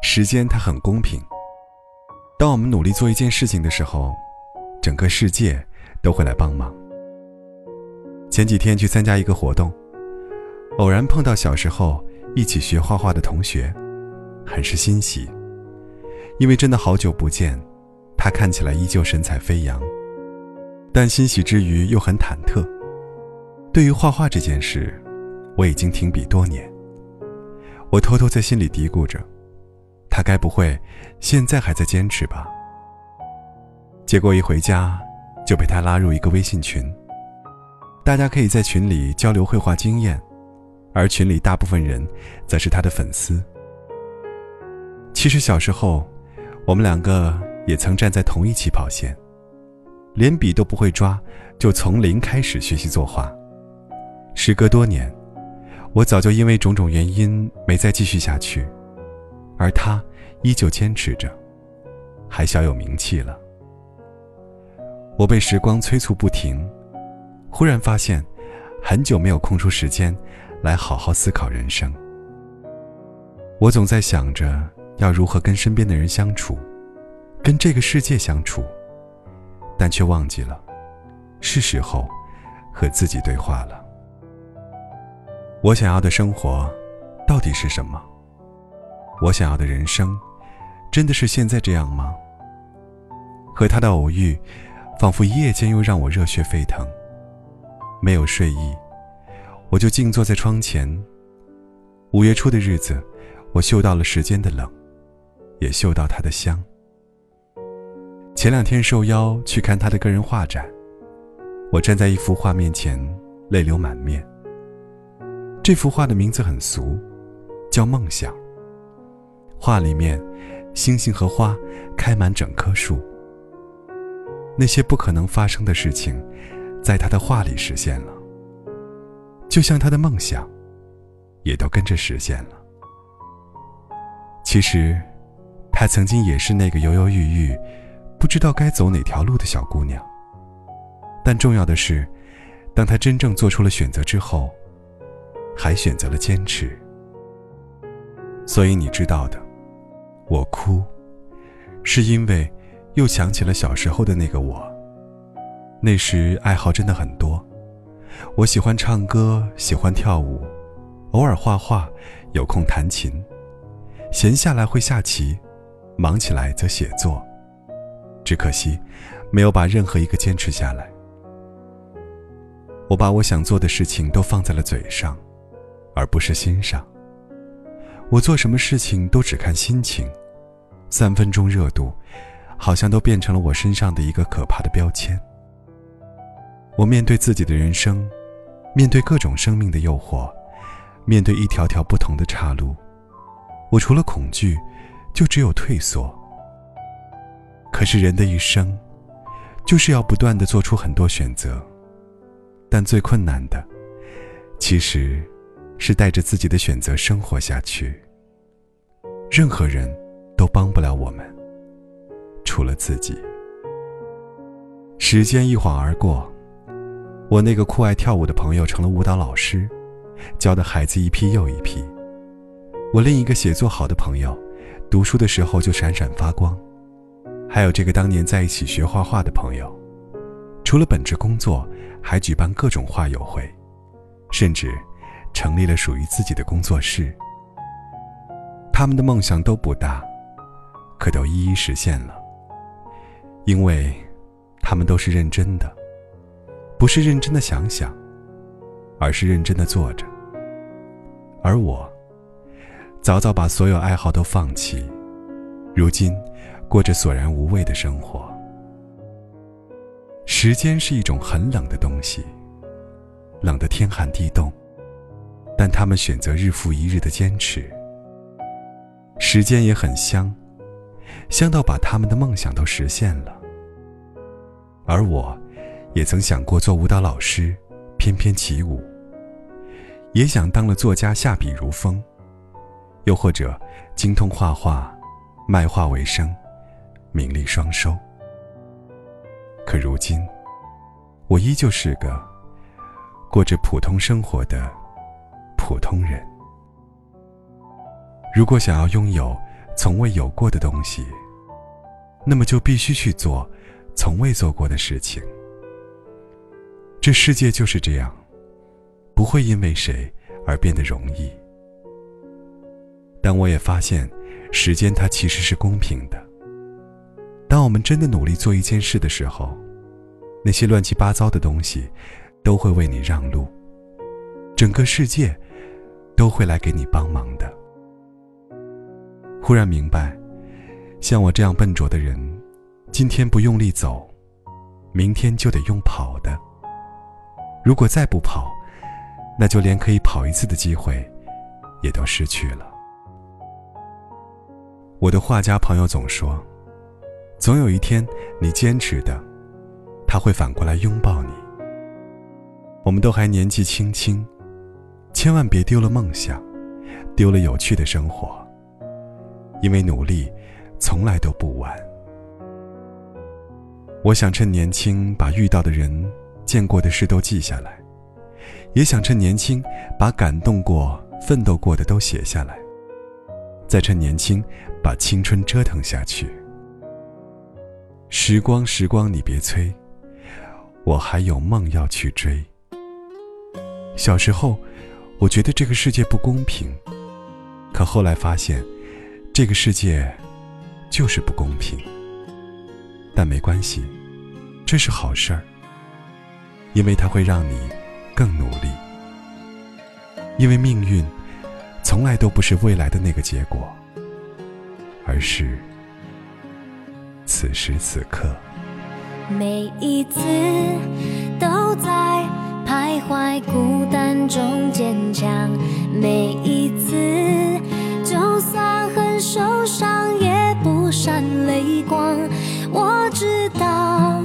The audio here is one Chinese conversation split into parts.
时间它很公平。当我们努力做一件事情的时候，整个世界都会来帮忙。前几天去参加一个活动，偶然碰到小时候一起学画画的同学，很是欣喜。因为真的好久不见，他看起来依旧神采飞扬，但欣喜之余又很忐忑。对于画画这件事，我已经停笔多年。我偷偷在心里嘀咕着，他该不会现在还在坚持吧？结果一回家，就被他拉入一个微信群。大家可以在群里交流绘画经验，而群里大部分人，则是他的粉丝。其实小时候，我们两个也曾站在同一起跑线，连笔都不会抓，就从零开始学习作画。时隔多年。我早就因为种种原因没再继续下去，而他依旧坚持着，还小有名气了。我被时光催促不停，忽然发现，很久没有空出时间来好好思考人生。我总在想着要如何跟身边的人相处，跟这个世界相处，但却忘记了，是时候和自己对话了。我想要的生活，到底是什么？我想要的人生，真的是现在这样吗？和他的偶遇，仿佛一夜间又让我热血沸腾。没有睡意，我就静坐在窗前。五月初的日子，我嗅到了时间的冷，也嗅到他的香。前两天受邀去看他的个人画展，我站在一幅画面前，泪流满面。这幅画的名字很俗，叫《梦想》。画里面，星星和花开满整棵树。那些不可能发生的事情，在他的画里实现了，就像他的梦想，也都跟着实现了。其实，他曾经也是那个犹犹豫豫、不知道该走哪条路的小姑娘。但重要的是，当他真正做出了选择之后。还选择了坚持，所以你知道的，我哭，是因为又想起了小时候的那个我。那时爱好真的很多，我喜欢唱歌，喜欢跳舞，偶尔画画，有空弹琴，闲下来会下棋，忙起来则写作。只可惜，没有把任何一个坚持下来。我把我想做的事情都放在了嘴上。而不是心上。我做什么事情都只看心情，三分钟热度，好像都变成了我身上的一个可怕的标签。我面对自己的人生，面对各种生命的诱惑，面对一条条不同的岔路，我除了恐惧，就只有退缩。可是人的一生，就是要不断的做出很多选择，但最困难的，其实。是带着自己的选择生活下去。任何人都帮不了我们，除了自己。时间一晃而过，我那个酷爱跳舞的朋友成了舞蹈老师，教的孩子一批又一批。我另一个写作好的朋友，读书的时候就闪闪发光。还有这个当年在一起学画画的朋友，除了本职工作，还举办各种画友会，甚至。成立了属于自己的工作室。他们的梦想都不大，可都一一实现了。因为，他们都是认真的，不是认真的想想，而是认真的做着。而我，早早把所有爱好都放弃，如今，过着索然无味的生活。时间是一种很冷的东西，冷得天寒地冻。但他们选择日复一日的坚持。时间也很香，香到把他们的梦想都实现了。而我，也曾想过做舞蹈老师，翩翩起舞；也想当了作家，下笔如风；又或者精通画画，卖画为生，名利双收。可如今，我依旧是个过着普通生活的普通人。如果想要拥有从未有过的东西，那么就必须去做从未做过的事情。这世界就是这样，不会因为谁而变得容易。但我也发现，时间它其实是公平的。当我们真的努力做一件事的时候，那些乱七八糟的东西都会为你让路，整个世界都会来给你帮忙的。忽然明白，像我这样笨拙的人，今天不用力走，明天就得用跑的。如果再不跑，那就连可以跑一次的机会也都失去了。我的画家朋友总说。总有一天，你坚持的，他会反过来拥抱你。我们都还年纪轻轻，千万别丢了梦想，丢了有趣的生活。因为努力，从来都不晚。我想趁年轻，把遇到的人、见过的事都记下来；也想趁年轻，把感动过、奋斗过的都写下来。再趁年轻，把青春折腾下去。时光，时光，你别催，我还有梦要去追。小时候，我觉得这个世界不公平，可后来发现，这个世界就是不公平。但没关系，这是好事儿，因为它会让你更努力。因为命运从来都不是未来的那个结果，而是。此时此刻，每一次都在徘徊孤单中坚强，每一次就算很受伤也不闪泪光。我知道，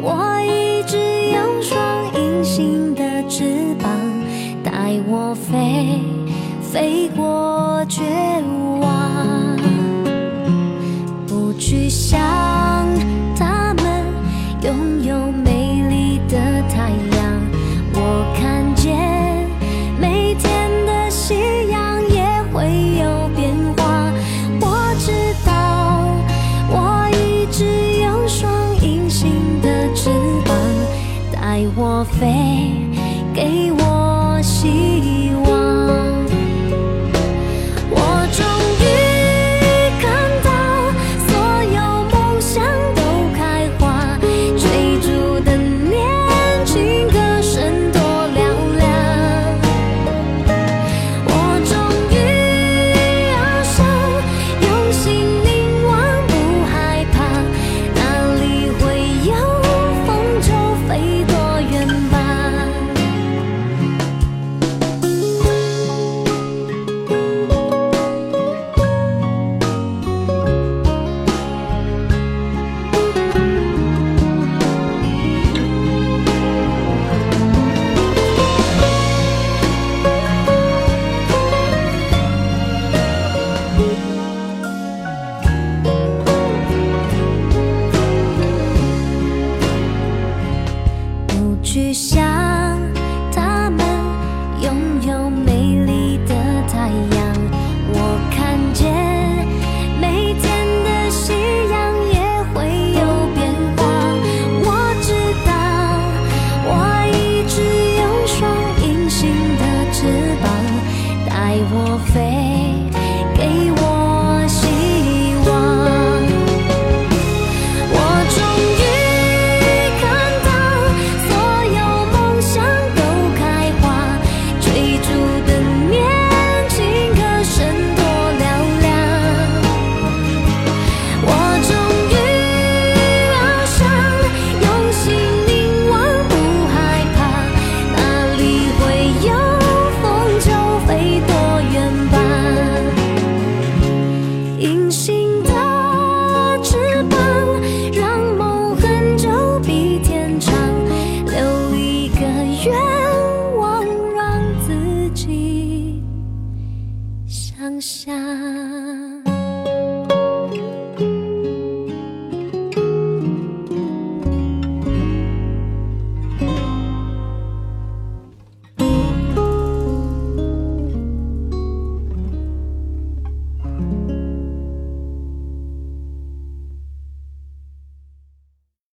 我一直有双隐形的翅膀，带我飞，飞过绝望，给我希望